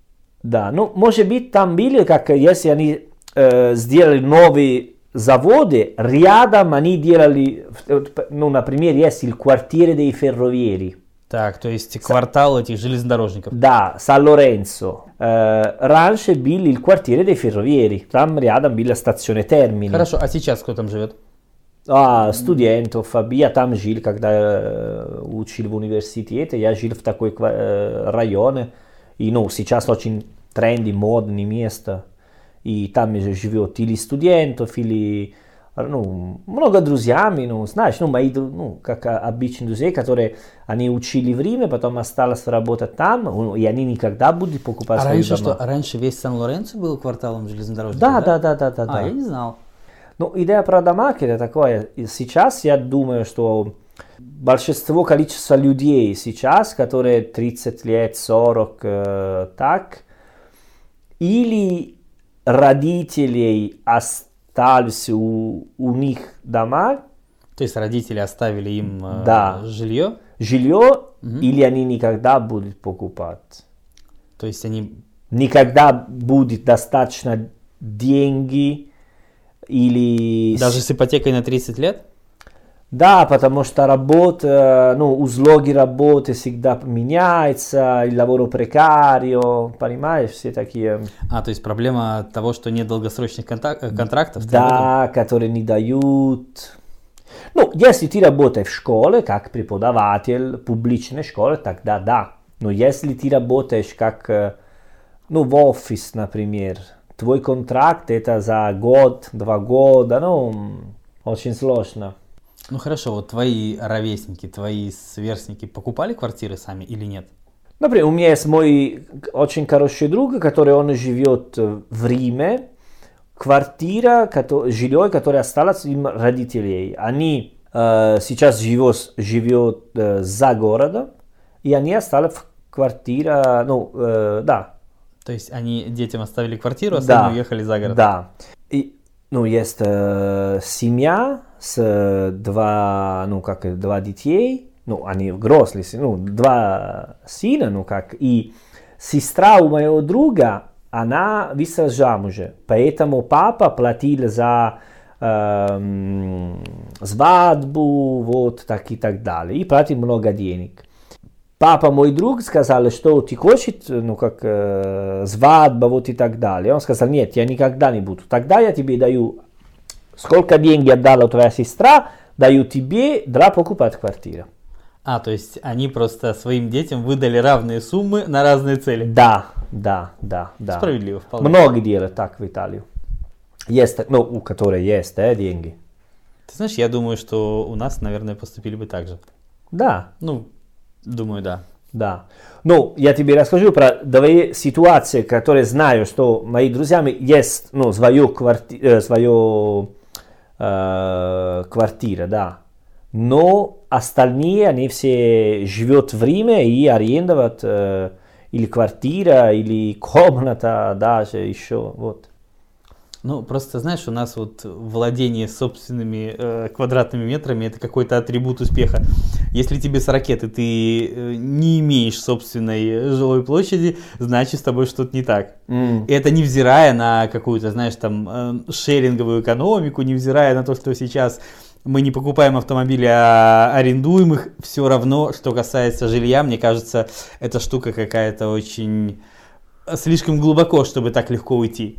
да, ну, может быть, там были, как если они э, сделали новые заводы, рядом они делали, э, ну, например, есть il quartiere dei ferrovieri, Так, то есть квартал этих железнодорожников. да, San-Lorenzo. Э, раньше был il quartiere dei ferrovieri, там рядом была stazione Termini. Хорошо, а сейчас кто там живет? А, студентов, а я там жил, когда э, учил в университете, я жил в такой ква- э, районе, и ну, сейчас очень тренди, модное место, и там же живет или студентов, или ну, много друзьями, ну, знаешь, ну, мои, ну, как обычные друзья, которые, они учили в Риме, потом осталось работать там, и они никогда будут покупать А раньше дома. что? Раньше весь Сан-Лоренцо был кварталом железнодорожников? Да, да, да, да, да, А, да. я не знал. Ну, идея про дома это такое. Сейчас я думаю, что большинство количества людей сейчас, которые 30 лет, 40, э, так, или родителей остались у, у них дома, То есть родители оставили им э, Да. жилье, жилье, или они никогда будут покупать. то есть они... Никогда будет достаточно деньги или... Даже с ипотекой на 30 лет? Да, потому что работа, ну, услуги работы всегда меняются, и лаворо прекарио, понимаешь, все такие... А, то есть проблема того, что нет долгосрочных контак- э, контрактов? Да, которые не дают. Ну, если ты работаешь в школе как преподаватель публичной школы, тогда да. Но если ты работаешь как, э, ну, в офис, например, твой контракт это за год, два года, ну, очень сложно. Ну хорошо, вот твои ровесники, твои сверстники покупали квартиры сами или нет? Например, у меня есть мой очень хороший друг, который он живет э, в Риме. Квартира, кото- жилье, которое осталось им родителей. Они э, сейчас живет, живет э, за городом, и они остались в квартире, ну, э, да, То есть они детям оставили квартиру, а Да. сами уехали за город? Да. И, ну, есть э, семья с э, два, ну, как, э, два детей, ну, они взрослые, ну, два сына, ну, как, и сестра у моего друга, она вышла замуж, поэтому папа платил за эм, свадьбу, вот, так и так далее, и платил много денег. Папа, мой друг, сказал, что ты хочешь, ну, как э, свадьба, вот и так далее. Он сказал, нет, я никогда не буду. Тогда я тебе даю, сколько денег отдала твоя сестра, даю тебе для покупать квартиру. А, то есть они просто своим детям выдали равные суммы на разные цели? Да, да, да, да. Справедливо, вполне. Многие делают так в Италию. Есть, ну, у которых есть э, деньги. Ты знаешь, я думаю, что у нас, наверное, поступили бы так же. Да, Ну, думаю, да. Да. Ну, я тебе расскажу про две ситуации, которые знаю, что мои друзья есть, ну, свою кварти, э, свою э, квартира, да. Но остальные, они все живут в Риме и арендуют э, или квартира, или комната даже еще, вот. Ну, просто знаешь, у нас вот владение собственными э, квадратными метрами это какой-то атрибут успеха. Если тебе с ракеты ты э, не имеешь собственной жилой площади, значит с тобой что-то не так. И это невзирая на какую-то, знаешь, там э, шеринговую экономику, невзирая на то, что сейчас мы не покупаем автомобили, а арендуем их, все равно, что касается жилья, мне кажется, эта штука какая-то очень э, слишком глубоко, чтобы так легко уйти.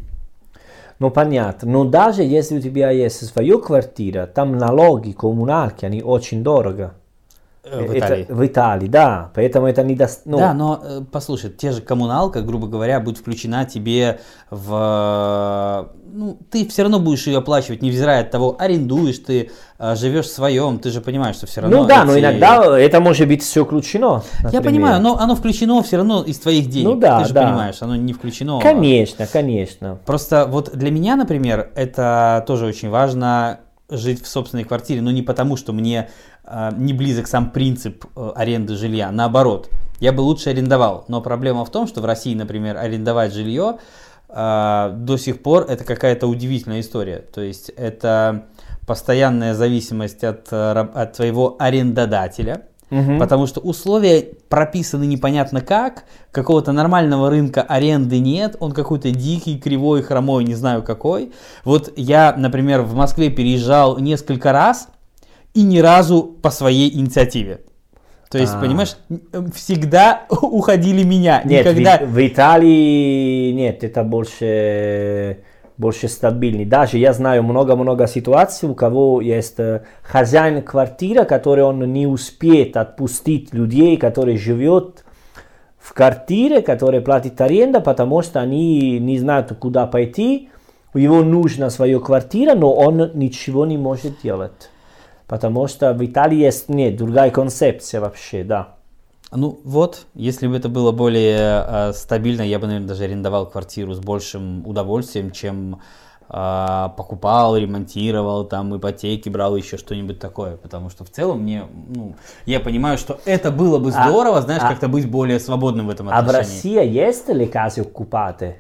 Ну, понятно. Но даже если у тебя есть своя квартира, там налоги коммунальные, они очень дорого. В Это- Италии. в Италии, да. Поэтому это не даст... Ну, Да, но э, послушай, те же коммуналка, грубо говоря, будет включена тебе в... Ну, ты все равно будешь ее оплачивать, невзирая от того, арендуешь ты, э, живешь в своем, ты же понимаешь, что все равно... ну да, но эти- иногда это может быть все включено. Я например. понимаю, но оно включено все равно из твоих денег. Ну да, ты же да. понимаешь, оно не включено. Конечно, конечно. Просто вот для меня, например, это тоже очень важно жить в собственной квартире, но не потому, что мне не близок сам принцип э, аренды жилья, наоборот, я бы лучше арендовал, но проблема в том, что в России, например, арендовать жилье э, до сих пор это какая-то удивительная история, то есть это постоянная зависимость от, э, от твоего арендодателя, Мгм. Потому что условия прописаны непонятно как, какого-то нормального рынка аренды нет, он какой-то дикий, кривой, хромой, не знаю какой. Вот я, например, в Москве переезжал несколько раз и ни разу по своей инициативе. То есть, А. понимаешь, всегда уходили меня. Нет, Никогда... в, в Италии нет, это больше, больше стабильный. Даже я знаю много-много ситуаций, у кого есть э, хозяин квартиры, который он не успеет отпустить людей, которые живут в квартире, которые платят аренду, потому что они не знают, куда пойти. Его нужна своя квартира, но он ничего не может делать. Потому что в Италии есть нет, другая концепция вообще, да. Ну вот, если бы это было более э, стабильно, я бы, наверное, даже арендовал квартиру с большим удовольствием, чем э, покупал, ремонтировал, там ипотеки брал, еще что-нибудь такое. Потому что в целом мне, ну, я понимаю, что это было бы А- здорово, знаешь, а- как-то быть более свободным в этом А в отношении. России есть ли case occupate?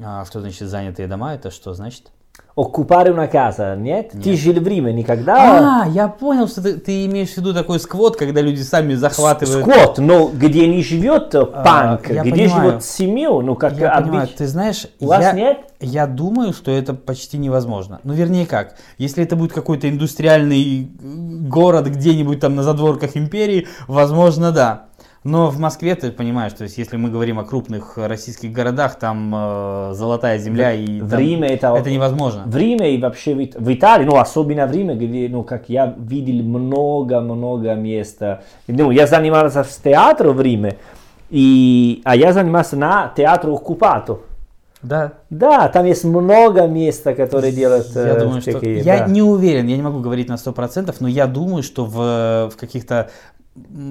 А что значит занятые дома? Это что значит? Оккупare una casa, нет? Ты жил в Риме никогда? А, я понял, что ты, ты имеешь в виду такой сквот, когда люди сами захватывают. Сквот, но где не живет э, панк, я где понимаю. живет семью, ну как Я обыч- понимаю, ты знаешь, У вас я, нет? я думаю, что это почти невозможно. Ну, вернее как, если это будет какой-то индустриальный э, город где-нибудь там на задворках империи, возможно, да. Но в Москве, ты понимаешь, то есть если мы говорим о крупных российских городах, там э, золотая земля и В там Риме это... это невозможно. В Риме и вообще в, Ит- в Италии, ну особенно в Риме, где, ну как я видел много-много места. Ну, я занимался с театром в Риме, и, а я занимался на театре оккупато. Да. Да, там есть много места, которые делают Я э, думаю, что... такие, Я да. не уверен, я не могу говорить на 100%, но я думаю, что в, в каких-то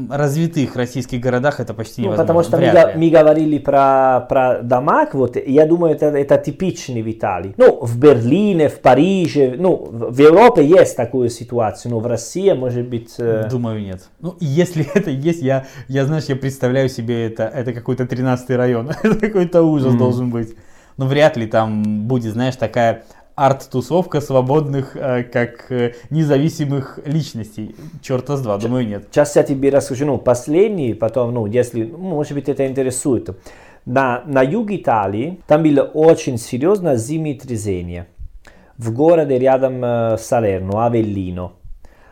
развитых российских городах это почти Ну, невозможно. потому что мы, Вряд га- ли. мы говорили про, про домах, вот, и я думаю, это, это типичный в Италии. Ну, в Берлине, в Париже, ну, в Европе есть такую ситуацию, но в России, может быть... э, Думаю, нет. Ну, если это есть, я, я знаешь, я представляю себе это, это какой-то 13 район. это какой-то ужас должен быть. Но вряд ли там будет, знаешь, такая арт-тусовка свободных, э, как э, независимых личностей. Черта с два, думаю, нет. Сейчас я тебе расскажу, ну, последний, потом, ну, если, ну, может быть, это интересует. На, на юге Италии там было очень серьезное землетрясение в городе рядом э, с Салерно, Авеллино.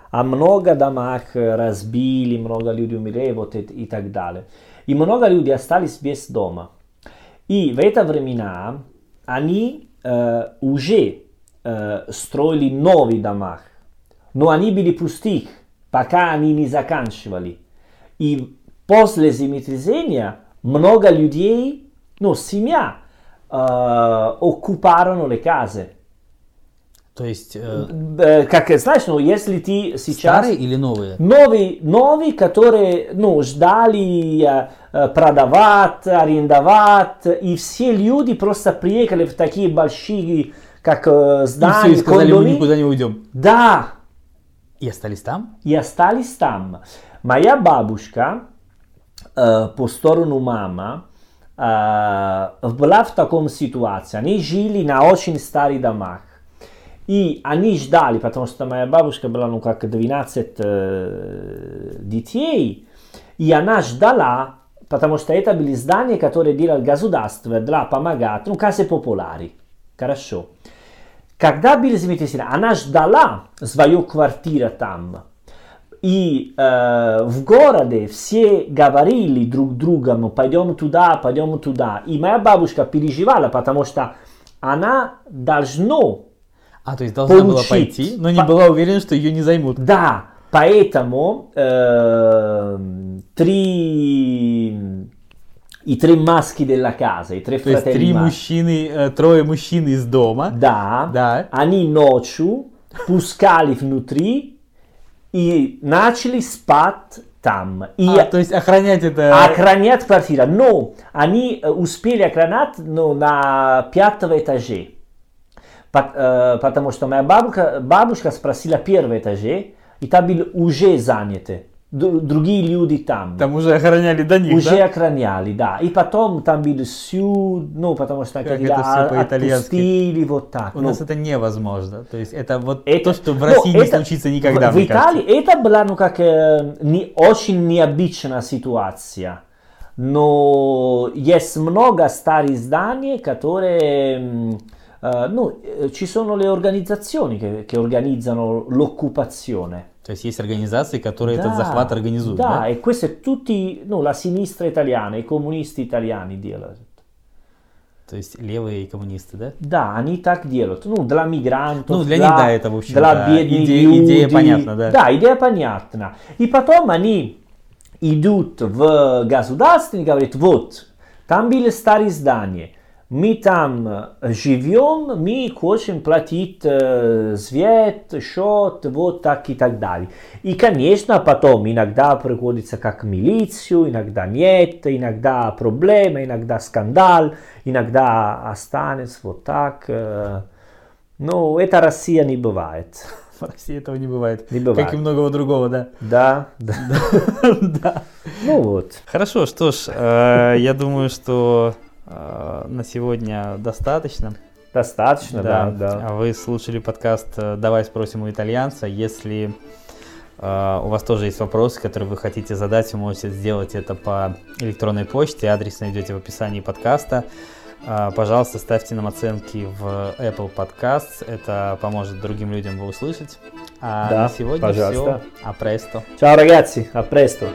А много домах разбили, много людей умерли вот и, и так далее. И много людей остались без дома. И в это времена они э, уже э, строили новые дома, но они были пустых, пока они не заканчивали. И после землетрясения много людей, ну, семья, э, le case. То есть э, Э, Как знаешь, ну, если ты сейчас... старые или новые? Новые, новые, которые ну, ждали э, продавать, арендовать, и все люди просто приехали в такие большие, как э, И все, здания, и сказали, мы кондоми. никуда не уйдем. Да, И остались там? и остались там. Моя бабушка э, по сторону мама э, была в таком ситуации. Они жили на очень старых домах. И они ждали, потому что моя бабушка была, ну, как 12 э, детей, и она ждала, потому что это были здания, которые делал государство для помогать, ну, кассы популяры. Хорошо. Когда было землетрясение, она ждала свою квартиру там. И э, в городе все говорили друг другу, пойдем туда, пойдем туда. И моя бабушка переживала, потому что она должна А, то есть должна была Получить. пойти, но не По- была уверена, что ее не займут. Да, поэтому э, три и три маски della casa, i tre То есть три мужчины, э, трое мужчин из дома. Да, Да. они ночью пускали внутри и начали спать там. И А, то есть охранять это... охранять квартиру. Но они э, успели охранять ну, на пятом этаже. Пот- потому что моя бабушка, бабушка спросила первый этаже, и там были уже заняты. Другие люди там. Там уже охраняли до них, уже да? охраняли, да. И потом там были сюд, ну, потому что Как когда отпустили вот так. У ну. нас это невозможно. То есть это вот Это- то, что в ну, России не это- случится никогда, В, в мне кажется. Италии это была ну, как, э, не, очень необычная ситуация. Но есть много старых зданий, которые... м, eh, ну, eh, ci sono le organizzazioni che, che organizzano l'occupazione. То есть есть организации, которые этот захват организуют, да, да? e queste tutti, no, la sinistra italiana, i comunisti italiani делают. То есть левые коммунисты, да? Да, они так делают. Ну, для мигрантов, Ну, для для, них, да, это, в общем-то, для бедных идея- людей. идея понятна, да. Да, идея понятна. И потом они идут в государство и говорят, вот, там были старые здания, мы там живем, мы хотим платить э, свет, счет, вот так и так далее. И, конечно, потом иногда приходится как милицию, иногда нет, иногда проблемы, иногда скандал, иногда останется вот так. э. Но это Россия не бывает. В России этого не бывает. Не бывает. Как и многого другого, да. Да, да. Да. Ну вот. Хорошо, что ж, э, я думаю, что на сегодня достаточно. Достаточно, да, да. А вы слушали подкаст э, «Давай спросим у итальянца». Если э, у вас тоже есть вопросы, которые вы хотите задать, вы можете сделать это по электронной почте. Адрес найдете в описании подкаста. Э, пожалуйста, ставьте нам оценки в Apple Podcasts. Это поможет другим людям его услышать. А Да, на сегодня пожалуйста. все. А престо. Ciao ragazzi, presto.